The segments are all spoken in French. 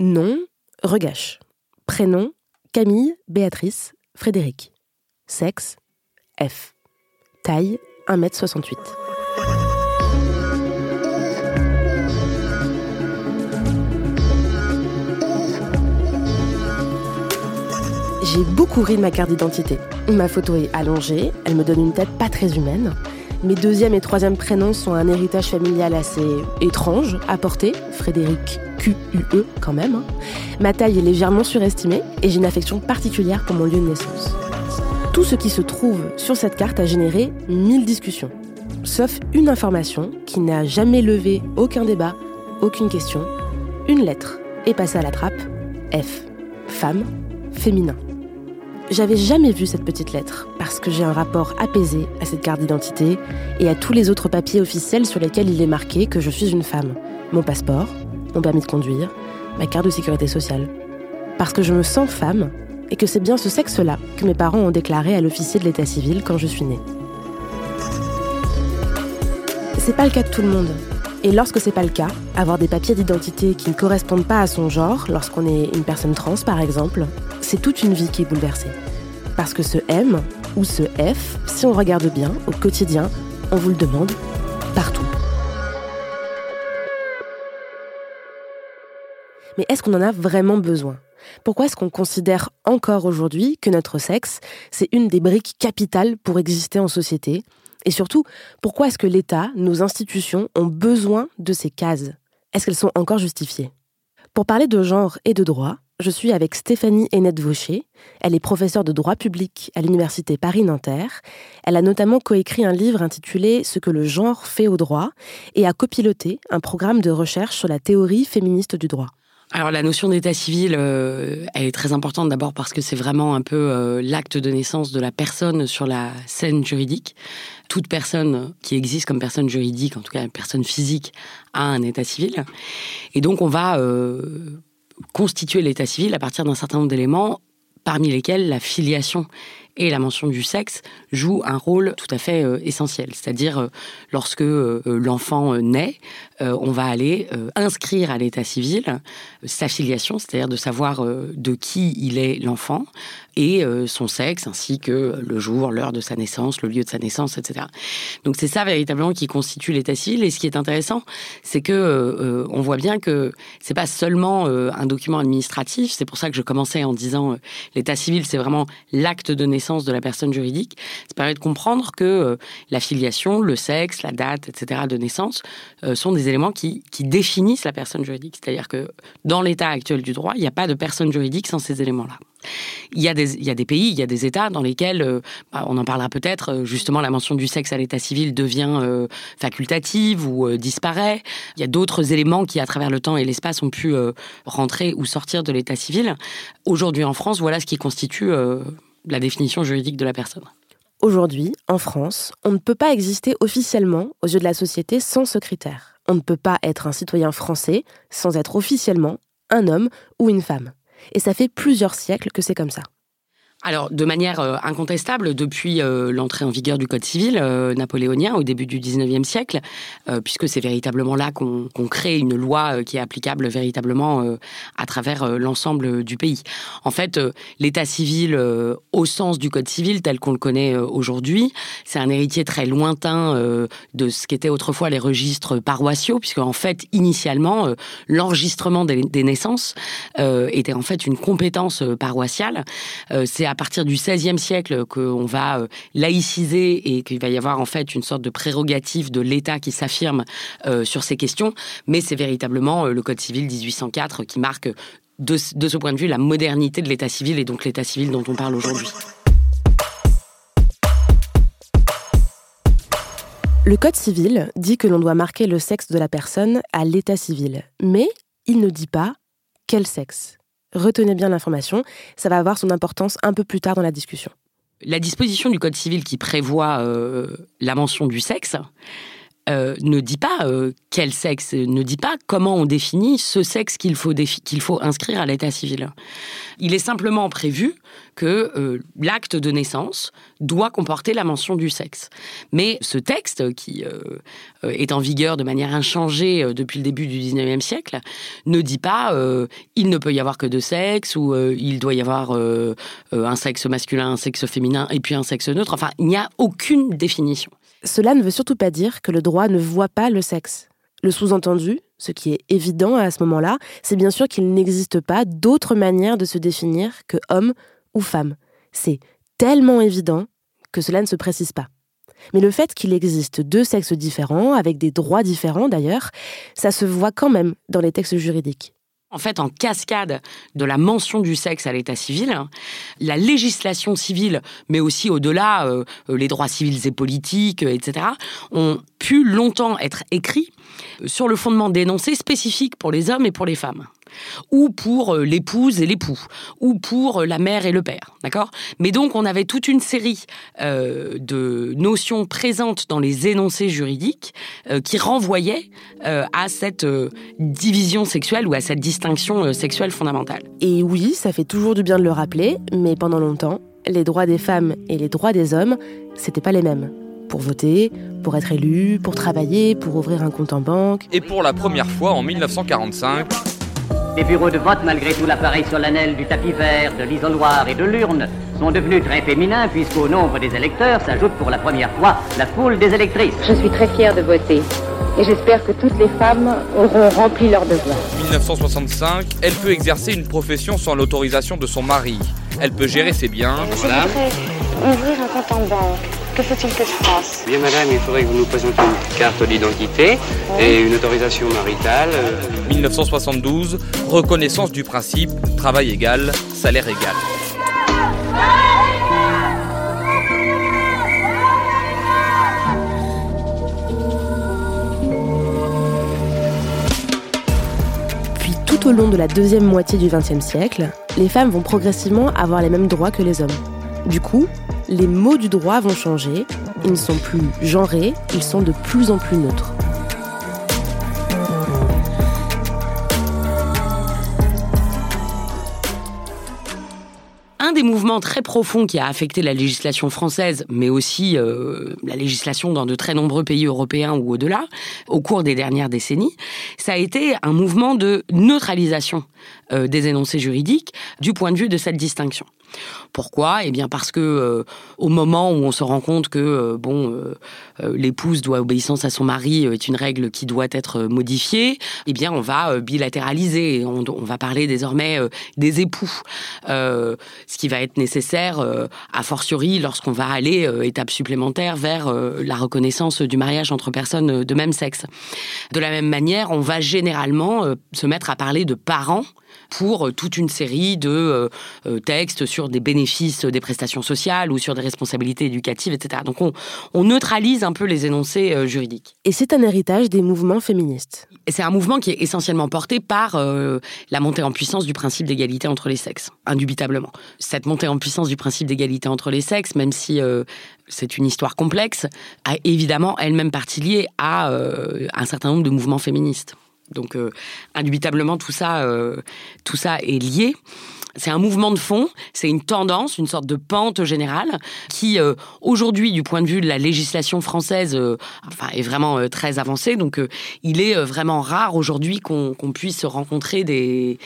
Nom, Regache. Prénom, Camille, Béatrice, Frédéric. Sexe, F. Taille, 1m68. J'ai beaucoup ri de ma carte d'identité. Ma photo est allongée, elle me donne une tête pas très humaine. Mes deuxième et troisième prénoms sont un héritage familial assez étrange à porter, Frédéric Q-U-E quand même. hein. Ma taille est légèrement surestimée et j'ai une affection particulière pour mon lieu de naissance. Tout ce qui se trouve sur cette carte a généré mille discussions, sauf une information qui n'a jamais levé aucun débat, aucune question, une lettre est passée à la trappe, F, femme, féminin. J'avais jamais vu cette petite lettre parce que j'ai un rapport apaisé à cette carte d'identité et à tous les autres papiers officiels sur lesquels il est marqué que je suis une femme. Mon passeport, mon permis de conduire, ma carte de sécurité sociale. Parce que je me sens femme et que c'est bien ce sexe-là que mes parents ont déclaré à l'officier de l'état civil quand je suis née. C'est pas le cas de tout le monde. Et lorsque c'est pas le cas, avoir des papiers d'identité qui ne correspondent pas à son genre, lorsqu'on est une personne trans par exemple, c'est toute une vie qui est bouleversée. Parce que ce M ou ce F, si on regarde bien, au quotidien, on vous le demande partout. Mais est-ce qu'on en a vraiment besoin? Pourquoi est-ce qu'on considère encore aujourd'hui que notre sexe, c'est une des briques capitales pour exister en société? Et surtout, pourquoi est-ce que l'État, nos institutions, ont besoin de ces cases? Est-ce qu'elles sont encore justifiées? Pour parler de genre et de droit, je suis avec Stéphanie Hennette Vaucher. Elle est professeure de droit public à l'Université Paris-Nanterre. Elle a notamment coécrit un livre intitulé Ce que le genre fait au droit et a copiloté un programme de recherche sur la théorie féministe du droit. Alors la notion d'état civil, euh, elle est très importante d'abord parce que c'est vraiment un peu euh, l'acte de naissance de la personne sur la scène juridique. Toute personne qui existe comme personne juridique, en tout cas une personne physique, a un état civil. Et donc on va euh, constituer l'état civil à partir d'un certain nombre d'éléments, parmi lesquels la filiation et la mention du sexe jouent un rôle tout à fait euh, essentiel. C'est-à-dire, euh, lorsque euh, l'enfant naît, on va aller inscrire à l'état civil sa filiation, c'est-à-dire de savoir de qui il est l'enfant et euh, son sexe, ainsi que le jour, l'heure de sa naissance, le lieu de sa naissance, etc. Donc c'est ça véritablement qui constitue l'état civil. Et ce qui est intéressant, c'est que euh, on voit bien que c'est pas seulement euh, un document administratif. C'est pour ça que je commençais en disant euh, l'état civil, c'est vraiment l'acte de naissance de la personne juridique. Ça permet de comprendre que euh, la filiation, le sexe, la date, etc. de naissance euh, sont des éléments qui définissent la personne juridique. C'est-à-dire que dans l'état actuel du droit, il n'y a pas de personne juridique sans ces éléments-là. Il y, a des, pays, il y a des États dans lesquels, euh, bah, on en parlera peut-être, euh, justement la mention du sexe à l'état civil devient euh, facultative ou disparaît. Il y a d'autres éléments qui, à travers le temps et l'espace, ont pu rentrer ou sortir de l'état civil. Aujourd'hui en France, voilà ce qui constitue la définition juridique de la personne. Aujourd'hui, en France, on ne peut pas exister officiellement aux yeux de la société sans ce critère. On ne peut pas être un citoyen français sans être officiellement un homme ou une femme. Et ça fait plusieurs siècles que c'est comme ça. Alors, de manière euh, incontestable, depuis euh, l'entrée en vigueur du Code civil euh, napoléonien au début du 19e siècle, puisque c'est véritablement là qu'on qu'on crée une loi qui est applicable véritablement à travers l'ensemble du pays. En fait, l'état civil, au sens du Code civil tel qu'on le connaît aujourd'hui, c'est un héritier très lointain de ce qu'étaient autrefois les registres paroissiaux, puisque en fait, initialement, l'enregistrement des, des naissances était en fait une compétence paroissiale. À partir du XVIe siècle qu'on va euh, laïciser et qu'il va y avoir en fait une sorte de prérogative de l'État qui s'affirme euh, sur ces questions. Mais c'est véritablement euh, le Code civil 1804 qui marque de, ce- de ce point de vue la modernité de l'État civil et donc l'État civil dont on parle aujourd'hui. Le Code civil dit que l'on doit marquer le sexe de la personne à l'état civil, mais il ne dit pas quel sexe. Retenez bien l'information, ça va avoir son importance un peu plus tard dans la discussion. La disposition du Code civil qui prévoit euh, la mention du sexe euh, ne dit pas euh, quel sexe, ne dit pas comment on définit ce sexe qu'il faut, qu'il faut inscrire à l'état civil. Il est simplement prévu que euh, l'acte de naissance doit comporter la mention du sexe. Mais ce texte, qui est en vigueur de manière inchangée depuis le début du 19e siècle, ne dit pas il ne peut y avoir que deux sexes ou il doit y avoir un sexe masculin, un sexe féminin et puis un sexe neutre. Enfin, il n'y a aucune définition. Cela ne veut surtout pas dire que le droit ne voit pas le sexe. Le sous-entendu, ce qui est évident à ce moment-là, c'est bien sûr qu'il n'existe pas d'autre manière de se définir que homme ou femme. C'est tellement évident que cela ne se précise pas. Mais le fait qu'il existe deux sexes différents, avec des droits différents d'ailleurs, ça se voit quand même dans les textes juridiques. En fait, en cascade de la mention du sexe à l'état civil, la législation civile, mais aussi au-delà, euh, les droits civils et politiques, euh, etc., ont pu longtemps être écrits sur le fondement d'énoncés spécifiques pour les hommes et pour les femmes. Ou pour euh, l'épouse et l'époux, ou pour euh, la mère et le père, d'accord? Mais donc on avait toute une série euh, de notions présentes dans les énoncés juridiques qui renvoyaient à cette division sexuelle ou à cette distinction sexuelle fondamentale. Et oui, ça fait toujours du bien de le rappeler, mais pendant longtemps, les droits des femmes et les droits des hommes, c'était pas les mêmes pour voter, pour être élu, pour travailler, pour ouvrir un compte en banque. Et pour la première fois en 1945, les bureaux de vote, malgré tout l'appareil solennel du tapis vert, de l'isoloir et de l'urne, sont devenus très féminins puisqu'au nombre des électeurs s'ajoute pour la première fois la foule des électrices. Je suis très fière de voter et j'espère que toutes les femmes auront rempli leur devoir. 1965, elle peut exercer une profession sans l'autorisation de son mari. Elle peut gérer ses biens. Je ouvrir un compte en banque. Que faut-il que je fasse? Bien madame, il faudrait que vous nous présentiez une carte d'identité et une autorisation maritale. 1972, reconnaissance du principe travail égal, salaire égal. Puis tout au long de la deuxième moitié du XXe siècle, les femmes vont progressivement avoir les mêmes droits que les hommes. Du coup, les mots du droit vont changer, ils ne sont plus genrés, ils sont de plus en plus neutres. Mouvements très profonds qui a affecté la législation française, mais aussi euh, la législation dans de très nombreux pays européens ou au-delà, au cours des dernières décennies, ça a été un mouvement de neutralisation euh, des énoncés juridiques du point de vue de cette distinction. Pourquoi? Eh bien parce que euh, au moment où on se rend compte que bon l'épouse doit obéissance à son mari est une règle qui doit être modifiée, eh bien on va bilatéraliser, on, on, va parler désormais des époux, ce qui va nécessaire a fortiori lorsqu'on va aller étape supplémentaire vers la reconnaissance du mariage entre personnes de même sexe. De la même manière, on va généralement se mettre à parler de parents pour toute une série de textes sur des bénéfices des prestations sociales ou sur des responsabilités éducatives, etc. Donc on, neutralise un peu les énoncés euh, juridiques. Et c'est un héritage des mouvements féministes. C'est un mouvement qui est essentiellement porté par euh, la montée en puissance du principe d'égalité entre les sexes, indubitablement. Cette montée en puissance du principe d'égalité entre les sexes, même si euh, c'est une histoire complexe, a évidemment elle-même partie liée à un certain nombre de mouvements féministes. Donc, indubitablement, tout ça, tout ça est lié c'est un mouvement de fond, c'est une tendance, une sorte de pente générale qui, euh, aujourd'hui, du point de vue de la législation française, euh, enfin, est vraiment euh, très avancée. Donc, il est vraiment rare aujourd'hui qu'on puisse rencontrer des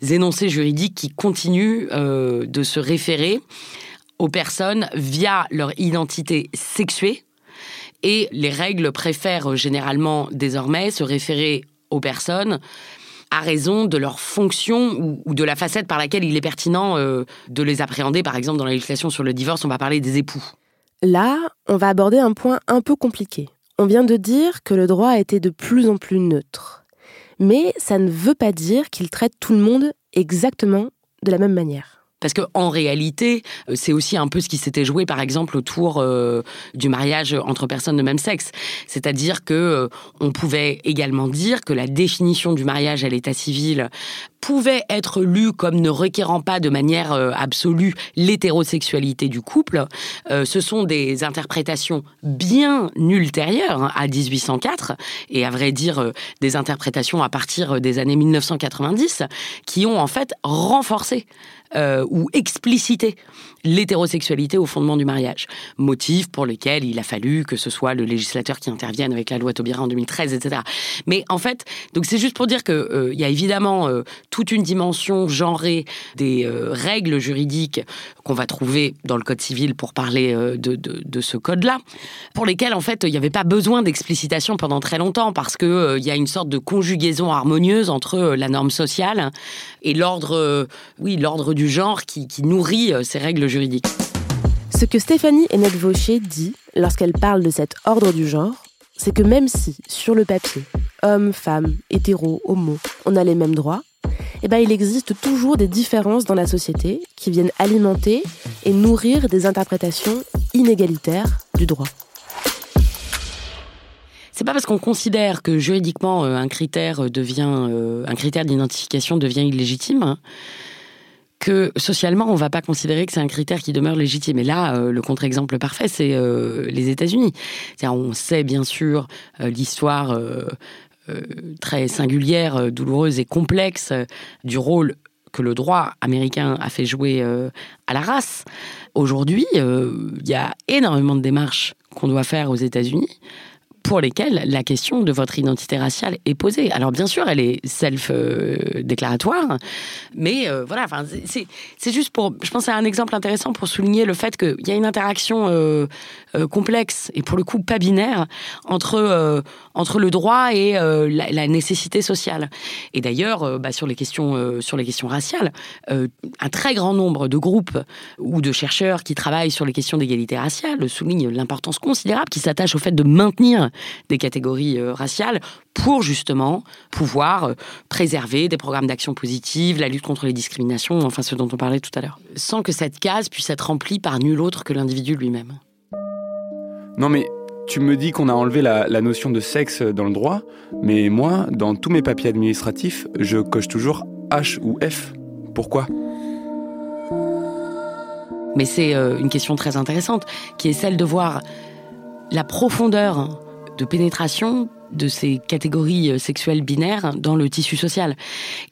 énoncés juridiques qui continuent de se référer aux personnes via leur identité sexuée. Et les règles préfèrent généralement désormais se référer aux personnes à raison de leur fonction ou, de la facette par laquelle il est pertinent euh, de les appréhender. Par exemple, dans la législation sur le divorce, on va parler des époux. Là, on va aborder un point un peu compliqué. On vient de dire que le droit a été de plus en plus neutre. Mais ça ne veut pas dire qu'il traite tout le monde exactement de la même manière. Parce que en réalité, euh, c'est aussi un peu ce qui s'était joué, par exemple, autour euh, du mariage entre personnes de même sexe. C'est-à-dire que euh, on pouvait également dire que la définition du mariage à l'état civil pouvait être lue comme ne requérant pas de manière absolue l'hétérosexualité du couple. ce sont des interprétations bien ultérieures hein, à 1804 et à vrai dire des interprétations à partir des années 1990 qui ont en fait renforcé euh, ou expliciter l'hétérosexualité au fondement du mariage. Motif pour lequel il a fallu que ce soit le législateur qui intervienne avec la loi Taubira en 2013, etc. Mais en fait, donc c'est juste pour dire que euh, il y a évidemment euh, toute une dimension genrée des règles juridiques qu'on va trouver dans le code civil pour parler de, ce code-là, pour lesquels en fait il n'y avait pas besoin d'explicitation pendant très longtemps parce que il y a une sorte de conjugaison harmonieuse entre la norme sociale et l'ordre, oui, l'ordre du genre qui, nourrit euh, ces règles juridiques. Ce que Stéphanie Hennette-Vaucher dit lorsqu'elle parle de cet ordre du genre, c'est que même si, sur le papier, hommes, femmes, hétéros, homo, on a les mêmes droits, eh ben, il existe toujours des différences dans la société qui viennent alimenter et nourrir des interprétations inégalitaires du droit. C'est pas parce qu'on considère que juridiquement euh, un critère devient euh, un critère d'identification devient illégitime hein, que socialement, on ne va pas considérer que c'est un critère qui demeure légitime. Et là, euh, le contre-exemple parfait, c'est euh, les États-Unis. On sait bien sûr euh, l'histoire très singulière, douloureuse et complexe du rôle que le droit américain a fait jouer à la race. Aujourd'hui, il y a énormément de démarches qu'on doit faire aux États-Unis pour lesquels la question de votre identité raciale est posée. Alors bien sûr, elle est self-déclaratoire, mais euh, voilà, c'est juste pour, je pense, c'est un exemple intéressant pour souligner le fait qu'il y a une interaction euh, euh, complexe et pour le coup pas binaire entre entre le droit et la, nécessité sociale. Et d'ailleurs, bah, sur les sur les questions raciales, un très grand nombre de groupes ou de chercheurs qui travaillent sur les questions d'égalité raciale soulignent l'importance considérable qui s'attache au fait de maintenir des catégories euh, raciales pour justement pouvoir euh, préserver des programmes d'action positive, la lutte contre les discriminations, enfin ce dont on parlait tout à l'heure, sans que cette case puisse être remplie par nul autre que l'individu lui-même. Non mais tu me dis qu'on a enlevé la, la, notion de sexe dans le droit, mais moi, dans tous mes papiers administratifs, je coche toujours H ou F. Pourquoi? Mais c'est euh, une question très intéressante, qui est celle de voir la profondeur de pénétration de ces catégories euh, sexuelles binaires dans le tissu social.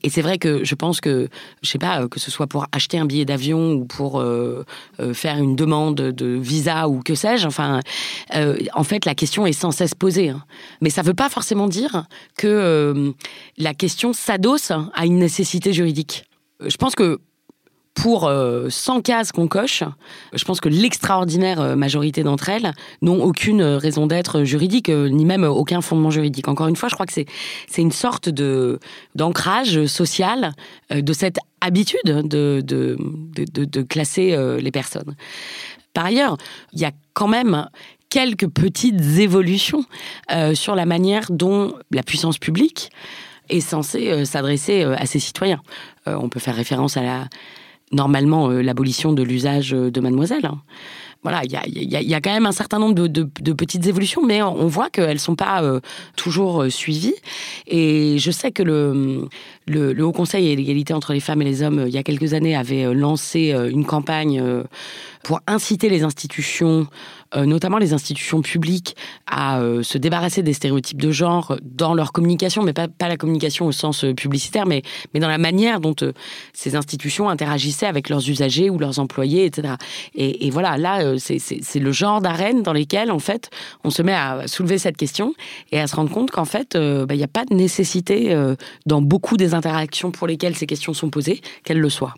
Et c'est vrai que je pense que, je sais pas, euh, que ce soit pour acheter un billet d'avion ou pour euh, faire une demande de visa ou que sais-je, enfin, en fait, la question est sans cesse posée. Hein. Mais ça ne veut pas forcément dire que la question s'adosse à une nécessité juridique. Je pense que pour 100 euh, cases qu'on coche, je pense que l'extraordinaire euh, majorité d'entre elles n'ont aucune raison d'être juridique, euh, ni même aucun fondement juridique. Encore une fois, je crois que c'est une sorte d'ancrage social de cette habitude de de, de, de classer les personnes. Par ailleurs, il y a quand même quelques petites évolutions sur la manière dont la puissance publique est censée s'adresser à ses citoyens. on peut faire référence à la normalement euh, l'abolition de l'usage euh, de mademoiselle. Hein. Voilà, il y a, quand même un certain nombre de, petites évolutions, mais on voit qu'elles ne sont pas euh, toujours suivies. Et je sais que le, le, le Haut Conseil et l'égalité entre les femmes et les hommes, il y a quelques années, avait lancé une campagne pour inciter les institutions euh, notamment les institutions publiques, à euh, se débarrasser des stéréotypes de genre dans leur communication, mais pas, la communication au sens euh, publicitaire, mais, dans la manière dont ces institutions interagissaient avec leurs usagers ou leurs employés, etc. Et, et voilà, là, c'est le genre d'arène dans lesquelles, en fait, on se met à soulever cette question et à se rendre compte qu'en fait, bah, il n'y a pas de nécessité dans beaucoup des interactions pour lesquelles ces questions sont posées qu'elles le soient.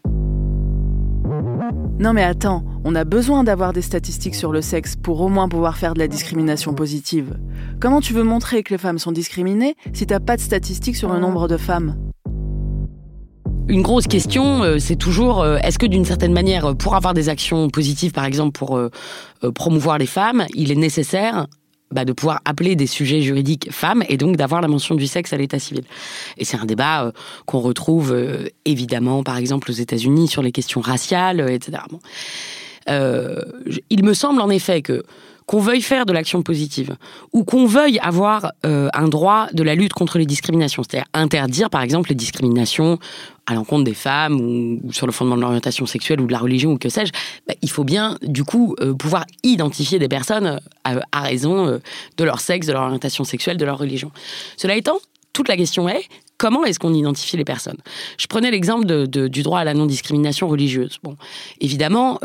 Non mais attends, on a besoin d'avoir des statistiques sur le sexe pour au moins pouvoir faire de la discrimination positive. Comment tu veux montrer que les femmes sont discriminées si t'as pas de statistiques sur le nombre de femmes? Une grosse question, euh, c'est toujours euh, est-ce que d'une certaine manière, euh, pour avoir des actions positives, par exemple pour promouvoir les femmes, il est nécessaire bah, de pouvoir appeler des sujets juridiques femmes et donc d'avoir la mention du sexe à l'état civil. Et c'est un débat euh, qu'on retrouve euh, évidemment, par exemple, aux États-Unis sur les questions raciales, euh, etc. Bon. il me semble en effet que qu'on veuille faire de l'action positive ou qu'on veuille avoir un droit de la lutte contre les discriminations, c'est-à-dire interdire par exemple les discriminations à l'encontre des femmes ou, sur le fondement de l'orientation sexuelle ou de la religion ou que sais-je, bah, il faut bien du coup euh, pouvoir identifier des personnes euh, à, raison euh, de leur sexe, de leur orientation sexuelle, de leur religion. Cela étant, toute la question est comment est-ce qu'on identifie les personnes? Je prenais l'exemple du droit à la non-discrimination religieuse. Bon, évidemment,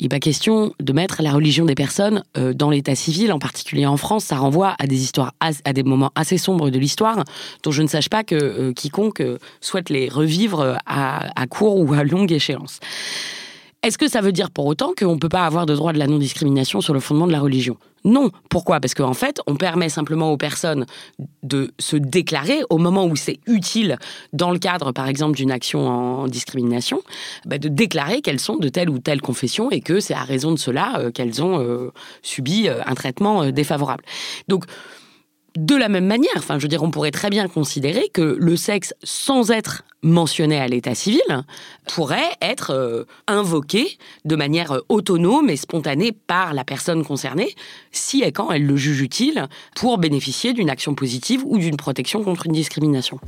il n'est pas question de mettre la religion des personnes euh, dans l'état civil, en particulier en France. Ça renvoie à des histoires, à des moments assez sombres de l'histoire, dont je ne sache pas que euh, quiconque euh, souhaite les revivre à, à court ou à longue échéance. Est-ce que ça veut dire pour autant qu'on ne peut pas avoir de droit de la non-discrimination sur le fondement de la religion? Non. Pourquoi? Parce qu'en fait, on permet simplement aux personnes de se déclarer au moment où c'est utile, dans le cadre par exemple d'une action en discrimination, bah, de déclarer qu'elles sont de telle ou telle confession et que c'est à raison de cela euh, qu'elles ont euh, subi euh, un traitement défavorable. Donc, de la même manière, je veux dire, on pourrait très bien considérer que le sexe, sans être mentionné à l'état civil, pourrait être euh, invoqué de manière autonome et spontanée par la personne concernée, si et quand elle le juge utile, pour bénéficier d'une action positive ou d'une protection contre une discrimination.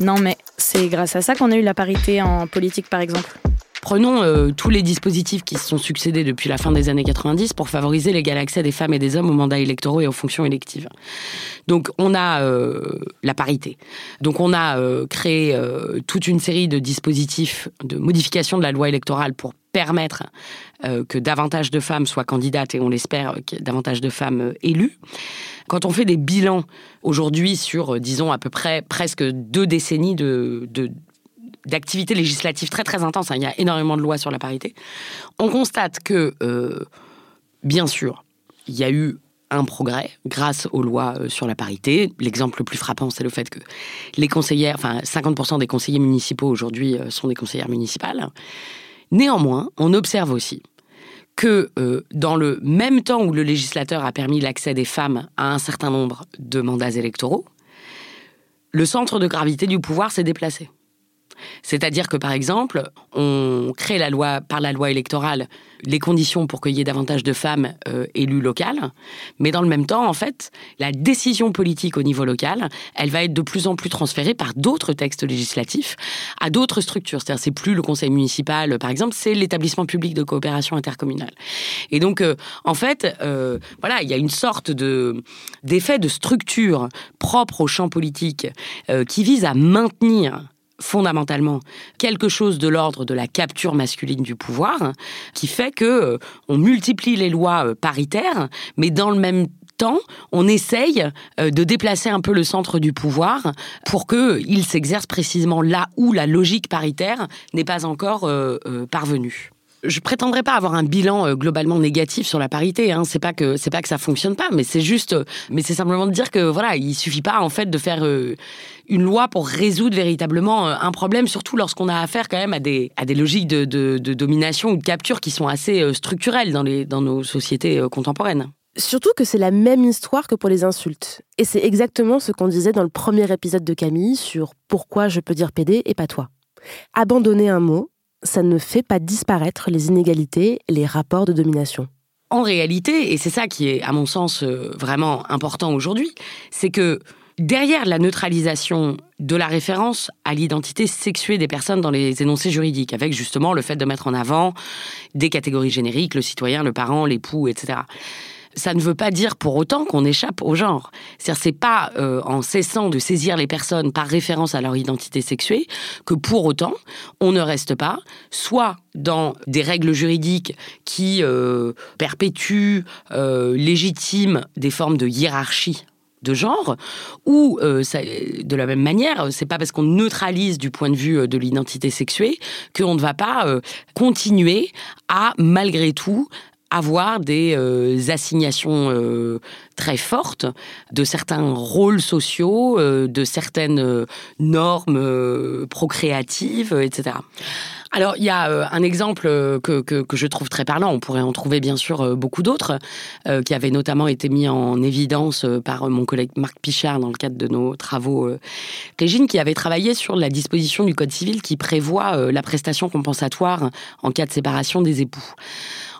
Non, mais c'est grâce à ça qu'on a eu la parité en politique, par exemple. Prenons euh, tous les dispositifs qui se sont succédés depuis la fin des années 90 pour favoriser l'égal accès des femmes et des hommes aux mandats électoraux et aux fonctions électives. Donc on a euh, la parité. Donc on a euh, créé toute une série de dispositifs de modification de la loi électorale pour permettre que davantage de femmes soient candidates et on l'espère davantage de femmes élues. Quand on fait des bilans aujourd'hui sur, disons, à peu près presque deux décennies de, de, d'activités législatives très très intenses. Hein. Il y a énormément de lois sur la parité. On constate que, euh, bien sûr, il y a eu un progrès grâce aux lois euh, sur la parité. L'exemple le plus frappant, c'est le fait que les conseillères, enfin 50% des conseillers municipaux aujourd'hui euh, sont des conseillères municipales. Néanmoins, on observe aussi que dans le même temps où le législateur a permis l'accès des femmes à un certain nombre de mandats électoraux, le centre de gravité du pouvoir s'est déplacé. C'est-à-dire que, par exemple, on crée la loi, par la loi électorale les conditions pour qu'il y ait davantage de femmes euh, élues locales, mais dans le même temps, en fait, la décision politique au niveau local, elle va être de plus en plus transférée par d'autres textes législatifs à d'autres structures. C'est-à-dire, c'est plus le conseil municipal, par exemple, c'est l'établissement public de coopération intercommunale. Et donc, euh, en fait, euh, voilà, il y a une sorte de d'effet de structure propre au champ politique qui vise à maintenir fondamentalement quelque chose de l'ordre de la capture masculine du pouvoir, qui fait que euh, on multiplie les lois euh, paritaires, mais dans le même temps, on essaye euh, de déplacer un peu le centre du pouvoir pour qu'il s'exerce précisément là où la logique paritaire n'est pas encore parvenue je prétendrai pas avoir un bilan euh, globalement négatif sur la parité. Hein. C'est pas que c'est pas que ça fonctionne pas, mais c'est juste, euh, mais c'est simplement de dire que voilà, il suffit pas en fait de faire euh, une loi pour résoudre véritablement un problème, surtout lorsqu'on a affaire quand même à des à des logiques de, de, de domination ou de capture qui sont assez structurelles dans les dans nos sociétés contemporaines. Surtout que c'est la même histoire que pour les insultes. Et c'est exactement ce qu'on disait dans le premier épisode de Camille sur pourquoi je peux dire PD et pas toi. Abandonner un mot, ça ne fait pas disparaître les inégalités, les rapports de domination. En réalité, et c'est ça qui est à mon sens euh, vraiment important aujourd'hui, c'est que derrière la neutralisation de la référence à l'identité sexuée des personnes dans les énoncés juridiques, avec justement le fait de mettre en avant des catégories génériques, le citoyen, le parent, l'époux, etc ça ne veut pas dire pour autant qu'on échappe au genre. C'est-à-dire, c'est pas euh, en cessant de saisir les personnes par référence à leur identité sexuée que pour autant on ne reste pas soit dans des règles juridiques qui euh, perpétuent, euh, légitiment des formes de hiérarchie de genre, ou de la même manière, c'est pas parce qu'on neutralise du point de vue de l'identité sexuée qu'on ne va pas continuer à malgré tout avoir des euh, assignations euh, très fortes de certains rôles sociaux, euh, de certaines normes procréatives, etc. Alors, il y a euh, un exemple euh, que, que, que, je trouve très parlant. On pourrait en trouver bien sûr euh, beaucoup d'autres, euh, qui avaient notamment été mis en évidence par mon collègue Marc Pichard dans le cadre de nos travaux euh, Régine, qui avait travaillé sur la disposition du Code civil qui prévoit la prestation compensatoire en cas de séparation des époux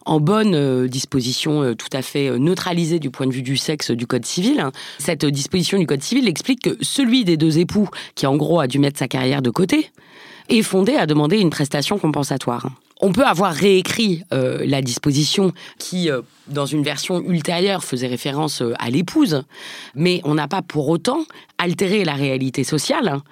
en bonne euh, disposition euh, tout à fait neutralisée du point de vue du sexe du Code civil. Cette disposition du Code civil explique que celui des deux époux, qui en gros a dû mettre sa carrière de côté, est fondé à demander une prestation compensatoire. On peut avoir réécrit euh, la disposition qui, euh, dans une version ultérieure, faisait référence euh, à l'épouse, mais on n'a pas pour autant altéré la réalité sociale hein,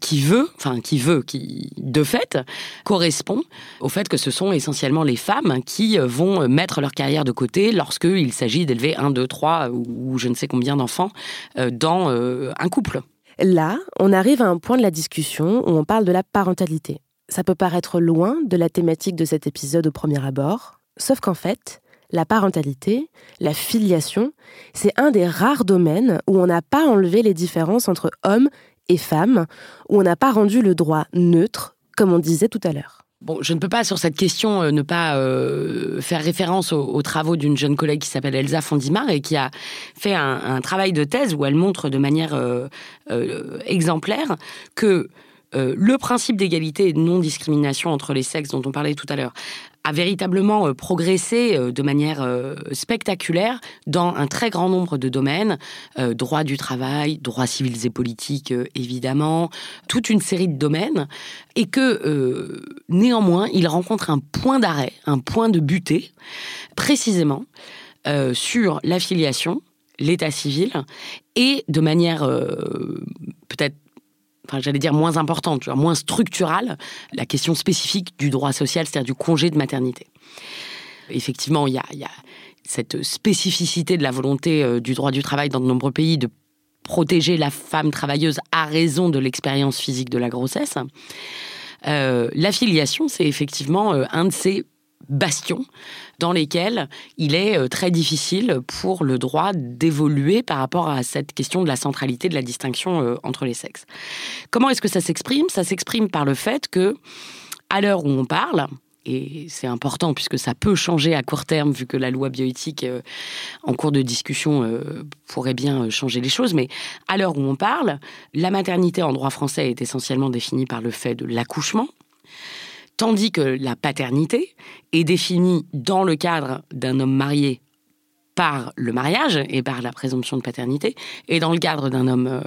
qui veut, enfin qui veut, qui de fait correspond au fait que ce sont essentiellement les femmes qui vont mettre leur carrière de côté lorsqu'il s'agit d'élever un, deux, trois ou, ou je ne sais combien d'enfants dans un couple. Là, on arrive à un point de la discussion où on parle de la parentalité. Ça peut paraître loin de la thématique de cet épisode au premier abord, sauf qu'en fait, la parentalité, la filiation, c'est un des rares domaines où on n'a pas enlevé les différences entre hommes et femmes, où on n'a pas rendu le droit neutre, comme on disait tout à l'heure. Bon, je ne peux pas sur cette question euh, ne pas euh, faire référence aux, aux travaux d'une jeune collègue qui s'appelle Elsa Fondimar et qui a fait un, travail de thèse où elle montre de manière euh exemplaire que euh, le principe d'égalité et de non-discrimination entre les sexes dont on parlait tout à l'heure a véritablement euh, progressé euh, de manière spectaculaire dans un très grand nombre de domaines, droit du travail, droits civils et politiques évidemment, toute une série de domaines, et que néanmoins il rencontre un point d'arrêt, un point de butée, précisément sur l'affiliation, l'état civil, et de manière peut-être enfin j'allais dire moins importante, moins structurale, la question spécifique du droit social, c'est-à-dire du congé de maternité. Effectivement, il y a, il y a cette spécificité de la volonté euh, du droit du travail dans de nombreux pays de protéger la femme travailleuse à raison de l'expérience physique de la grossesse. Euh, L'affiliation, c'est effectivement euh, un de ces bastions dans lesquels il est euh, très difficile pour le droit d'évoluer par rapport à cette question de la centralité de la distinction euh, entre les sexes. Comment est-ce que ça s'exprime? Ça s'exprime par le fait que, à l'heure où on parle, et c'est important puisque ça peut changer à court terme vu que la loi bioéthique euh, en cours de discussion pourrait bien changer les choses, mais à l'heure où on parle, la maternité en droit français est essentiellement définie par le fait de l'accouchement, tandis que la paternité est définie dans le cadre d'un homme marié par le mariage et par la présomption de paternité, et dans le cadre d'un homme, euh,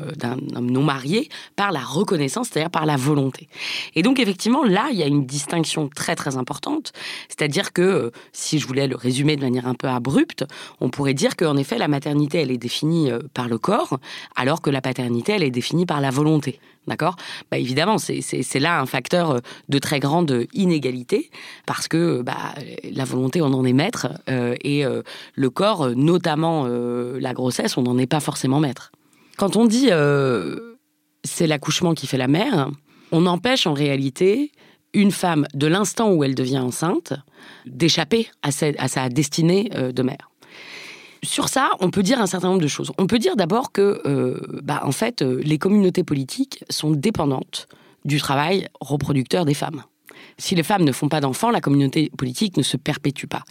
homme non marié, par la reconnaissance, c'est-à-dire par la volonté. Et donc effectivement, là, il y a une distinction très très importante, c'est-à-dire que, euh, si je voulais le résumer de manière un peu abrupte, on pourrait dire qu'en effet, la maternité, elle est définie euh, par le corps, alors que la paternité, elle est définie par la volonté. D'accord? Bah, Évidemment, c'est là un facteur euh, de très grande inégalité, parce que bah, la volonté, on en est maître, euh, et euh, le corps, notamment euh, la grossesse, on n'en est pas forcément maître. Quand on dit euh, c'est l'accouchement qui fait la mère, on empêche en réalité une femme, de l'instant où elle devient enceinte, d'échapper à, à, sa destinée euh, de mère sur ça, on peut dire un certain nombre de choses. On peut dire d'abord que, euh, bah, en fait, euh, les communautés politiques sont dépendantes du travail reproducteur des femmes. Si les femmes ne font pas d'enfants, la communauté politique ne se perpétue pas.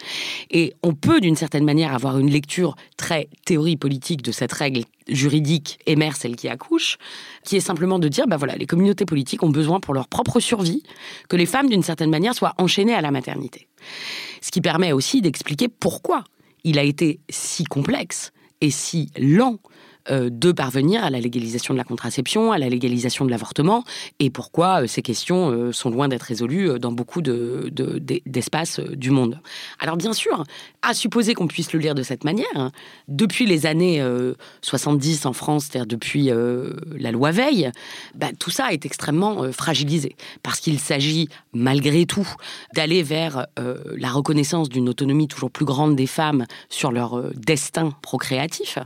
Et on peut, d'une certaine manière, avoir une lecture très théorie politique de cette règle juridique et celle qui accouche, qui est simplement de dire, bah voilà, les communautés politiques ont besoin pour leur propre survie que les femmes, d'une certaine manière, soient enchaînées à la maternité. Ce qui permet aussi d'expliquer pourquoi il a été si complexe et si lent de parvenir à la légalisation de la contraception, à la légalisation de l'avortement, et pourquoi euh, ces questions euh, sont loin d'être résolues dans beaucoup d'espaces de, de, du monde. Alors bien sûr, à supposer qu'on puisse le lire de cette manière, hein, depuis les années 70 en France, c'est-à-dire depuis la loi Veil, bah, tout ça est extrêmement fragilisé, parce qu'il s'agit malgré tout d'aller vers la reconnaissance d'une autonomie toujours plus grande des femmes sur leur destin procréatif.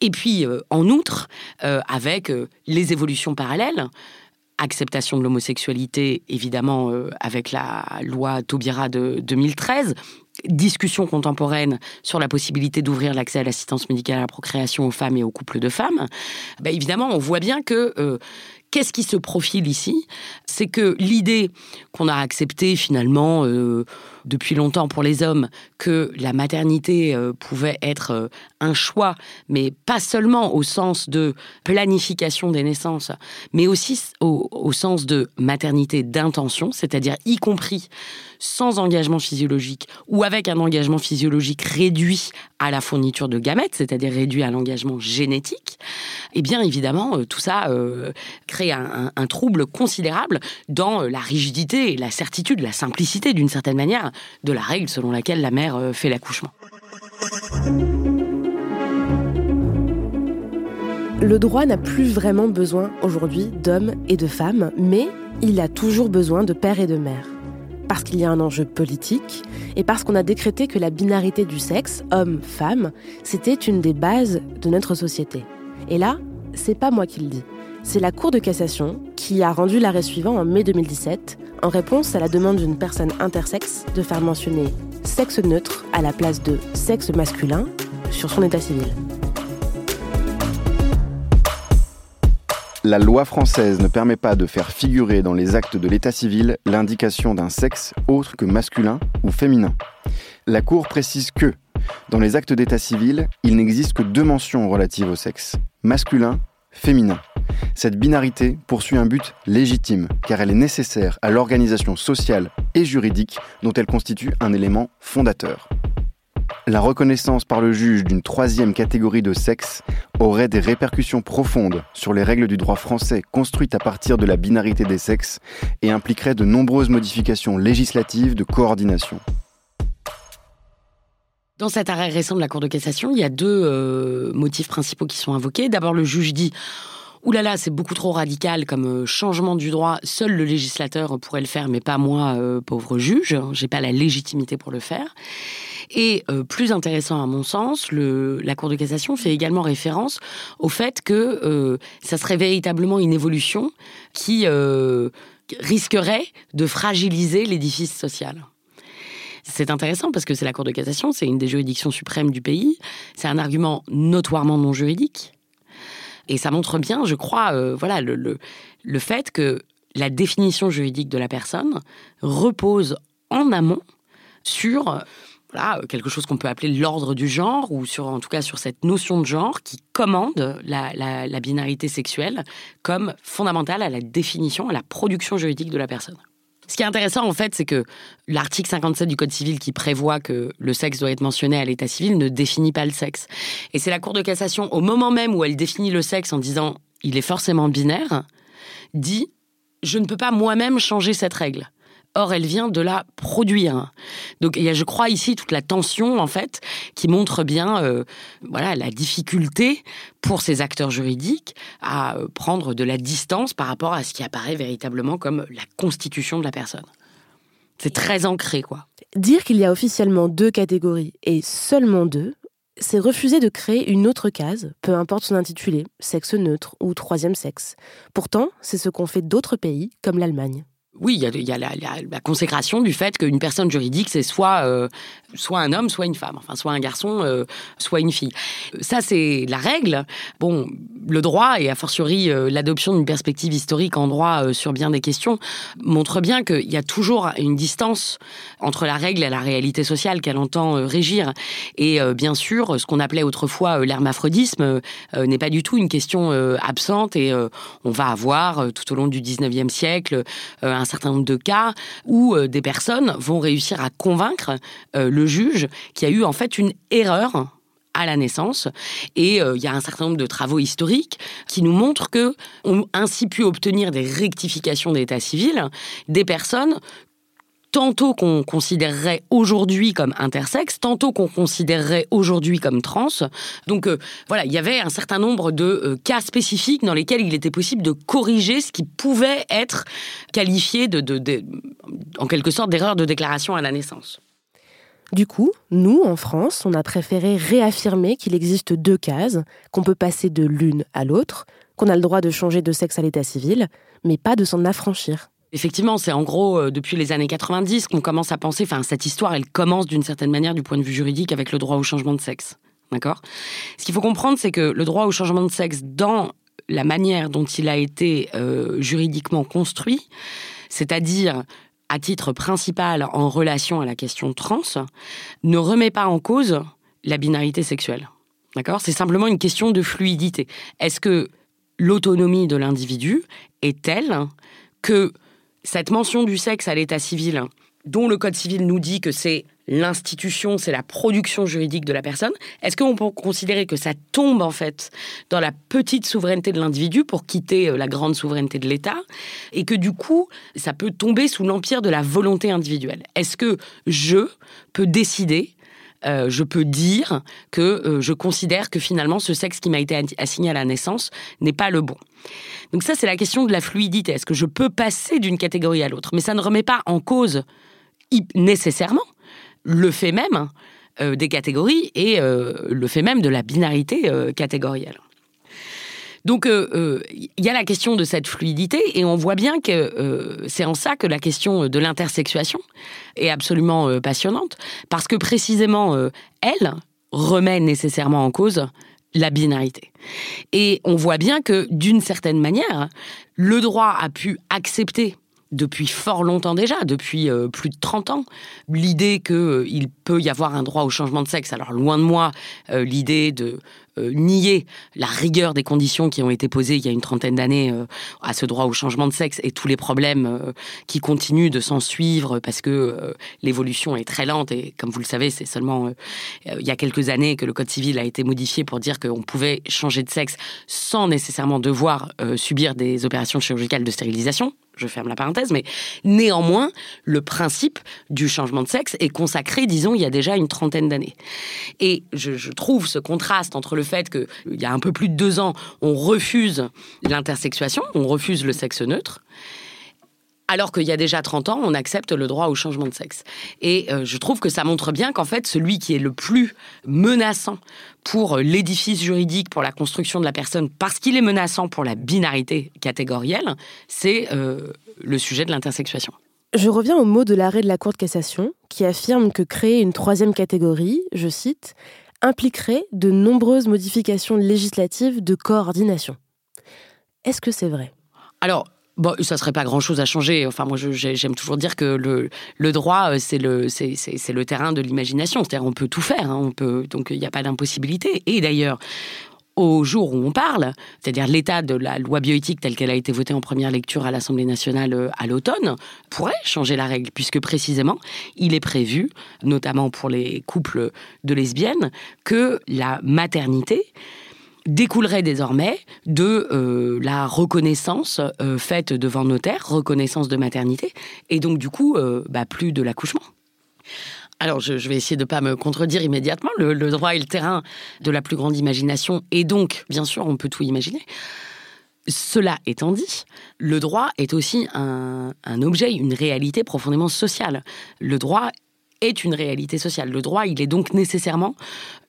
Et puis, euh, en outre, euh, avec euh, les évolutions parallèles, acceptation de l'homosexualité, évidemment, avec la loi Taubira de 2013, discussion contemporaine sur la possibilité d'ouvrir l'accès à l'assistance médicale à la procréation aux femmes et aux couples de femmes, ben évidemment, on voit bien que Qu'est-ce qui se profile ici? C'est que l'idée qu'on a acceptée finalement depuis longtemps pour les hommes, que la maternité euh, pouvait être euh, un choix, mais pas seulement au sens de planification des naissances, mais aussi au, sens de maternité d'intention, c'est-à-dire y compris sans engagement physiologique ou avec un engagement physiologique réduit à la fourniture de gamètes, c'est-à-dire réduit à l'engagement génétique, eh bien évidemment, tout ça crée un, trouble considérable dans la rigidité, la certitude, la simplicité d'une certaine manière de la règle selon laquelle la mère euh, fait l'accouchement. Le droit n'a plus vraiment besoin aujourd'hui d'hommes et de femmes, mais il a toujours besoin de père et de mère. Parce qu'il y a un enjeu politique et parce qu'on a décrété que la binarité du sexe, homme-femme, c'était une des bases de notre société. Et là, c'est pas moi qui le dis. C'est la Cour de cassation qui a rendu l'arrêt suivant en mai 2017 en réponse à la demande d'une personne intersexe de faire mentionner sexe neutre à la place de sexe masculin sur son état civil. La loi française ne permet pas de faire figurer dans les actes de l'état civil l'indication d'un sexe autre que masculin ou féminin. La Cour précise que, dans les actes d'état civil, il n'existe que deux mentions relatives au sexe, masculin, féminin. Cette binarité poursuit un but légitime, car elle est nécessaire à l'organisation sociale et juridique dont elle constitue un élément fondateur. La reconnaissance par le juge d'une troisième catégorie de sexe aurait des répercussions profondes sur les règles du droit français construites à partir de la binarité des sexes et impliquerait de nombreuses modifications législatives de coordination. Dans cet arrêt récent de la Cour de cassation, il y a deux euh, motifs principaux qui sont invoqués. D'abord, le juge dit Ouh là là, c'est beaucoup trop radical comme euh, changement du droit. Seul le législateur pourrait le faire, mais pas moi, euh, pauvre juge. J'ai pas la légitimité pour le faire. Et plus intéressant à mon sens, la Cour de cassation fait également référence au fait que ça serait véritablement une évolution qui risquerait de fragiliser l'édifice social. C'est intéressant parce que c'est la Cour de cassation, c'est une des juridictions suprêmes du pays. C'est un argument notoirement non juridique. Et ça montre bien, je crois, euh, voilà, le, le, fait que la définition juridique de la personne repose en amont sur voilà, quelque chose qu'on peut appeler l'ordre du genre, ou sur, en tout cas sur cette notion de genre qui commande la, la, la, binarité sexuelle comme fondamentale à la définition, à la production juridique de la personne. Ce qui est intéressant, en fait, c'est que l'article 57 du Code civil qui prévoit que le sexe doit être mentionné à l'état civil ne définit pas le sexe. Et c'est la Cour de cassation, au moment même où elle définit le sexe en disant il est forcément binaire, dit je ne peux pas moi-même changer cette règle. Or, elle vient de la produire. Donc, il y a, je crois, ici toute la tension, en fait, qui montre bien euh, voilà, la difficulté pour ces acteurs juridiques à euh, prendre de la distance par rapport à ce qui apparaît véritablement comme la constitution de la personne. C'est très ancré, quoi. Dire qu'il y a officiellement deux catégories et seulement deux, c'est refuser de créer une autre case, peu importe son intitulé, sexe neutre ou troisième sexe. Pourtant, c'est ce qu'ont fait d'autres pays, comme l'Allemagne. Oui, il y a, la, consécration du fait qu'une personne juridique, c'est soit, euh, soit un homme, soit une femme, enfin, soit un garçon, euh, soit une fille. Ça, c'est la règle. Bon, le droit, et a fortiori euh, l'adoption d'une perspective historique en droit euh, sur bien des questions, montre bien qu'il y a toujours une distance entre la règle et la réalité sociale qu'elle entend régir. Et bien sûr, ce qu'on appelait autrefois l'hermaphrodisme n'est pas du tout une question absente, et on va avoir tout au long du 19e siècle un certain nombre de cas où des personnes vont réussir à convaincre euh, le juge qu'il y a eu en fait une erreur à la naissance. Et euh, il y a un certain nombre de travaux historiques qui nous montrent que ont ainsi pu obtenir des rectifications d'état civil des personnes tantôt qu'on considérerait aujourd'hui comme intersexe, tantôt qu'on considérerait aujourd'hui comme trans. Donc euh, voilà, il y avait un certain nombre de euh, cas spécifiques dans lesquels il était possible de corriger ce qui pouvait être qualifié de en quelque sorte d'erreur de déclaration à la naissance. Du coup, nous, en France, on a préféré réaffirmer qu'il existe deux cases, qu'on peut passer de l'une à l'autre, qu'on a le droit de changer de sexe à l'état civil, mais pas de s'en affranchir. Effectivement, c'est en gros euh, depuis les années 90 qu'on commence à penser, enfin cette histoire, elle commence d'une certaine manière du point de vue juridique avec le droit au changement de sexe. D'accord? Ce qu'il faut comprendre, c'est que le droit au changement de sexe dans la manière dont il a été euh, juridiquement construit, c'est-à-dire à titre principal en relation à la question trans, ne remet pas en cause la binarité sexuelle. D'accord? C'est simplement une question de fluidité. Est-ce que l'autonomie de l'individu est telle que cette mention du sexe à l'état civil, dont le Code civil nous dit que c'est l'institution, c'est la production juridique de la personne, est-ce qu'on peut considérer que ça tombe en fait dans la petite souveraineté de l'individu pour quitter euh, la grande souveraineté de l'État et que du coup, ça peut tomber sous l'empire de la volonté individuelle? Est-ce que je peux décider euh, je peux dire que euh, je considère que finalement ce sexe qui m'a été assigné à la naissance n'est pas le bon? Donc ça, c'est la question de la fluidité. Est-ce que je peux passer d'une catégorie à l'autre? Mais ça ne remet pas en cause nécessairement le fait même euh, des catégories et le fait même de la binarité catégorielle. Donc il y a la question de cette fluidité et on voit bien que c'est en ça que la question de l'intersexuation est absolument passionnante parce que précisément elle remet nécessairement en cause la binarité. Et on voit bien que d'une certaine manière, le droit a pu accepter depuis fort longtemps déjà, depuis plus de 30 ans, l'idée qu'il peut y avoir un droit au changement de sexe. Alors loin de moi l'idée de euh, nier la rigueur des conditions qui ont été posées il y a une trentaine d'années euh, à ce droit au changement de sexe et tous les problèmes euh, qui continuent de s'en suivre parce que l'évolution est très lente et comme vous le savez, c'est seulement il y a quelques années que le code civil a été modifié pour dire qu'on pouvait changer de sexe sans nécessairement devoir subir des opérations chirurgicales de stérilisation je ferme la parenthèse, mais néanmoins, le principe du changement de sexe est consacré, disons, il y a déjà une trentaine d'années. Et je, je, trouve ce contraste entre le fait qu'il y a un peu plus de deux ans, on refuse l'intersexuation, on refuse le sexe neutre, alors qu'il y a déjà 30 ans, on accepte le droit au changement de sexe. Et euh, je trouve que ça montre bien qu'en fait, celui qui est le plus menaçant pour l'édifice juridique, pour la construction de la personne, parce qu'il est menaçant pour la binarité catégorielle, c'est euh, le sujet de l'intersexuation. Je reviens au mot de l'arrêt de la Cour de cassation, qui affirme que créer une troisième catégorie, je cite, impliquerait de nombreuses modifications législatives de coordination. Est-ce que c'est vrai? Alors, Bon, ça serait pas grand-chose à changer. Enfin, moi, j'aime toujours dire que le, droit, euh, c'est le, c'est, le terrain de l'imagination. C'est-à-dire, on peut tout faire. Hein. on peut, donc, il n'y a pas d'impossibilité. Et d'ailleurs, au jour où on parle, c'est-à-dire l'état de la loi bioéthique telle qu'elle a été votée en première lecture à l'Assemblée nationale euh, à l'automne, pourrait changer la règle, puisque précisément, il est prévu, notamment pour les couples de lesbiennes, que la maternité découlerait désormais de euh, la reconnaissance euh, faite devant notaire, reconnaissance de maternité, et donc du coup, bah, plus de l'accouchement. Alors, je, vais essayer de ne pas me contredire immédiatement. Le, droit est le terrain de la plus grande imagination, et donc, bien sûr, on peut tout imaginer. Cela étant dit, le droit est aussi un, un objet, une réalité profondément sociale. Le droit est une réalité sociale. Le droit, il est donc nécessairement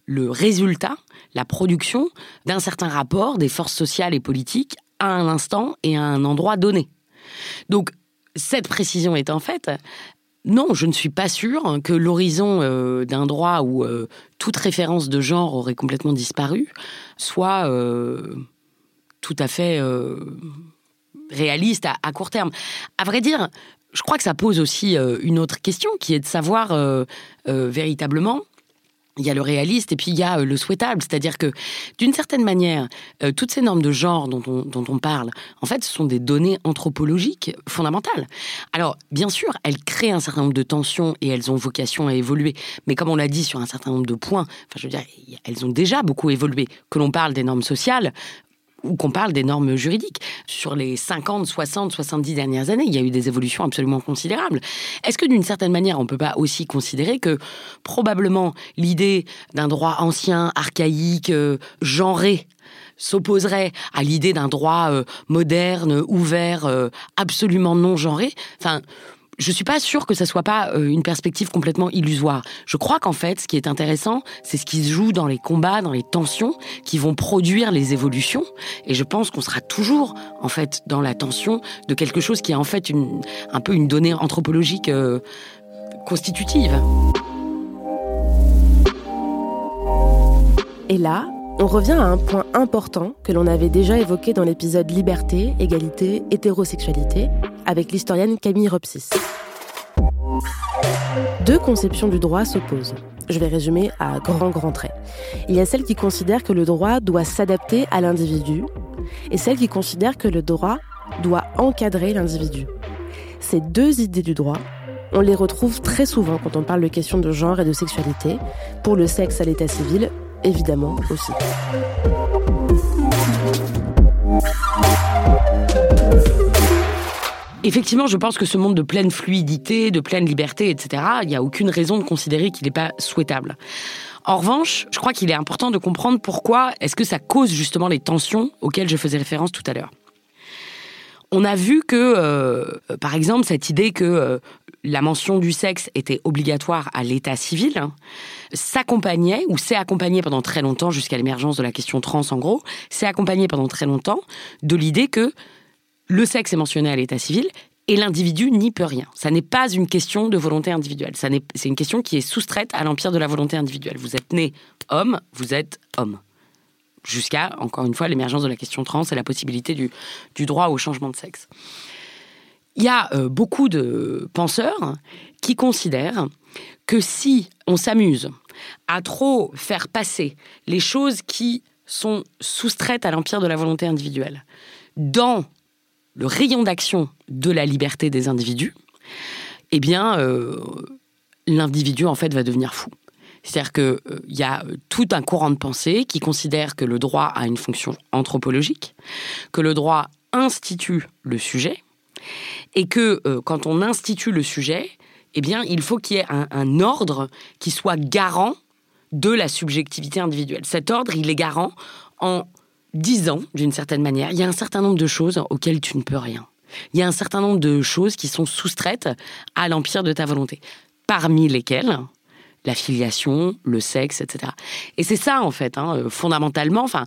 le résultat, la production d'un certain rapport des forces sociales et politiques à un instant et à un endroit donné. Donc, cette précision étant faite, non, je ne suis pas sûre que l'horizon euh, d'un droit où euh, toute référence de genre aurait complètement disparu soit euh, tout à fait réaliste à, court terme. À vrai dire, je crois que ça pose aussi une autre question qui est de savoir véritablement il y a le réaliste et puis il y a euh, le souhaitable. C'est-à-dire que, d'une certaine manière, euh, toutes ces normes de genre dont on, dont on, parle, en fait, ce sont des données anthropologiques fondamentales. Alors, bien sûr, elles créent un certain nombre de tensions et elles ont vocation à évoluer. Mais comme on l'a dit sur un certain nombre de points, enfin, je veux dire, elles ont déjà beaucoup évolué. Que l'on parle des normes sociales, ou qu'on parle des normes juridiques. Sur les 50, 60, 70 dernières années, il y a eu des évolutions absolument considérables. Est-ce que d'une certaine manière, on ne peut pas aussi considérer que probablement l'idée d'un droit ancien, archaïque, euh, genré, s'opposerait à l'idée d'un droit euh, moderne, ouvert, euh, absolument non genré Enfin, je suis pas sûre que ça soit pas euh, une perspective complètement illusoire. Je crois qu'en fait, ce qui est intéressant, c'est ce qui se joue dans les combats, dans les tensions, qui vont produire les évolutions. Et je pense qu'on sera toujours, en fait, dans la tension de quelque chose qui est en fait un peu une donnée anthropologique euh, constitutive. Et là, On revient à un point important que l'on avait déjà évoqué dans l'épisode Liberté, égalité, hétérosexualité avec l'historienne Camille Ropsis. Deux conceptions du droit s'opposent. Je vais résumer à grands grands traits. Il y a celle qui considère que le droit doit s'adapter à l'individu et celle qui considère que le droit doit encadrer l'individu. Ces deux idées du droit, on les retrouve très souvent quand on parle de questions de genre et de sexualité, pour le sexe à l'état civil, évidemment aussi. Effectivement, je pense que ce monde de pleine fluidité, de pleine liberté, etc., il n'y a aucune raison de considérer qu'il n'est pas souhaitable. En revanche, je crois qu'il est important de comprendre pourquoi est-ce que ça cause justement les tensions auxquelles je faisais référence tout à l'heure. On a vu que, euh, par exemple, cette idée que euh, la mention du sexe était obligatoire à l'état civil hein, s'accompagnait, ou s'est accompagnée pendant très longtemps, jusqu'à l'émergence de la question trans en gros, s'est accompagnée pendant très longtemps de l'idée que le sexe est mentionné à l'état civil et l'individu n'y peut rien. Ça n'est pas une question de volonté individuelle. C'est une question qui est soustraite à l'empire de la volonté individuelle. Vous êtes né homme, vous êtes homme jusqu'à, encore une fois, l'émergence de la question trans et la possibilité du, droit au changement de sexe. Il y a euh, beaucoup de penseurs qui considèrent que si on s'amuse à trop faire passer les choses qui sont soustraites à l'empire de la volonté individuelle dans le rayon d'action de la liberté des individus, eh bien, euh, l'individu, en fait, va devenir fou. C'est-à-dire qu'il euh, y a tout un courant de pensée qui considère que le droit a une fonction anthropologique, que le droit institue le sujet, et que euh, quand on institue le sujet, eh bien, il faut qu'il y ait un, ordre qui soit garant de la subjectivité individuelle. Cet ordre, il est garant en disant, d'une certaine manière, il y a un certain nombre de choses auxquelles tu ne peux rien. Il y a un certain nombre de choses qui sont soustraites à l'empire de ta volonté, parmi lesquelles la filiation, le sexe, etc. Et c'est ça, en fait, hein, euh, fondamentalement. Enfin,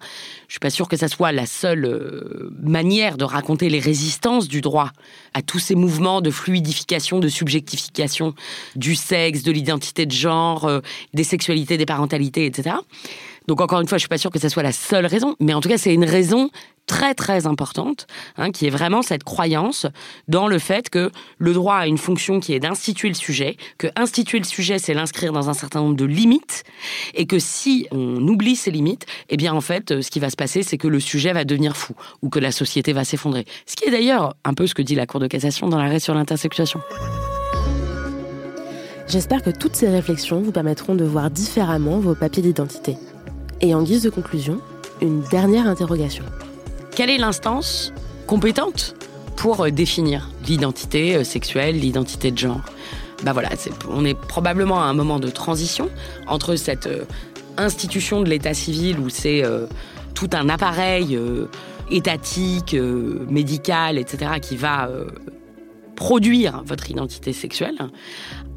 je suis pas sûre que ça soit la seule euh, manière de raconter les résistances du droit à tous ces mouvements de fluidification, de subjectification du sexe, de l'identité de genre, euh, des sexualités, des parentalités, etc. Donc encore une fois, je suis pas sûre que ça soit la seule raison, mais en tout cas, c'est une raison très très importante, hein, qui est vraiment cette croyance dans le fait que le droit a une fonction qui est d'instituer le sujet, que instituer le sujet, c'est l'inscrire dans un certain nombre de limites, et que si on oublie ces limites, eh bien en fait, ce qui va se passer, c'est que le sujet va devenir fou, ou que la société va s'effondrer. Ce qui est d'ailleurs un peu ce que dit la Cour de cassation dans l'arrêt sur l'intersexuation. J'espère que toutes ces réflexions vous permettront de voir différemment vos papiers d'identité. Et en guise de conclusion, une dernière interrogation. Quelle est l'instance compétente pour euh, définir l'identité euh, sexuelle, l'identité de genre? Bah voilà, on est probablement à un moment de transition entre cette euh, institution de l'état civil où c'est tout un appareil étatique, médical, etc., qui va produire votre identité sexuelle,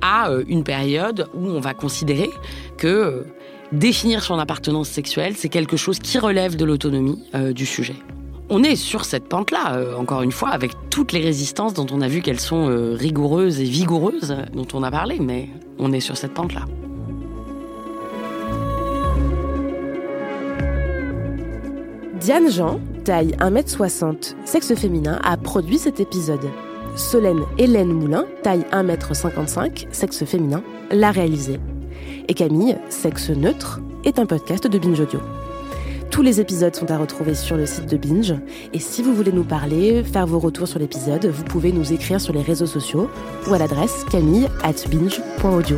à une période où on va considérer que définir son appartenance sexuelle, c'est quelque chose qui relève de l'autonomie du sujet on est sur cette pente-là, euh, encore une fois, avec toutes les résistances dont on a vu qu'elles sont euh, rigoureuses et vigoureuses, dont on a parlé, mais on est sur cette pente-là. Diane Jean, taille 1m60, sexe féminin, a produit cet épisode. Solène Hélène Moulin, taille 1m55, sexe féminin, l'a réalisé. Et Camille, sexe neutre, est un podcast de Binge Audio. Tous les épisodes sont à retrouver sur le site de Binge. Et si vous voulez nous parler, faire vos retours sur l'épisode, vous pouvez nous écrire sur les réseaux sociaux ou à l'adresse camille at binge.audio.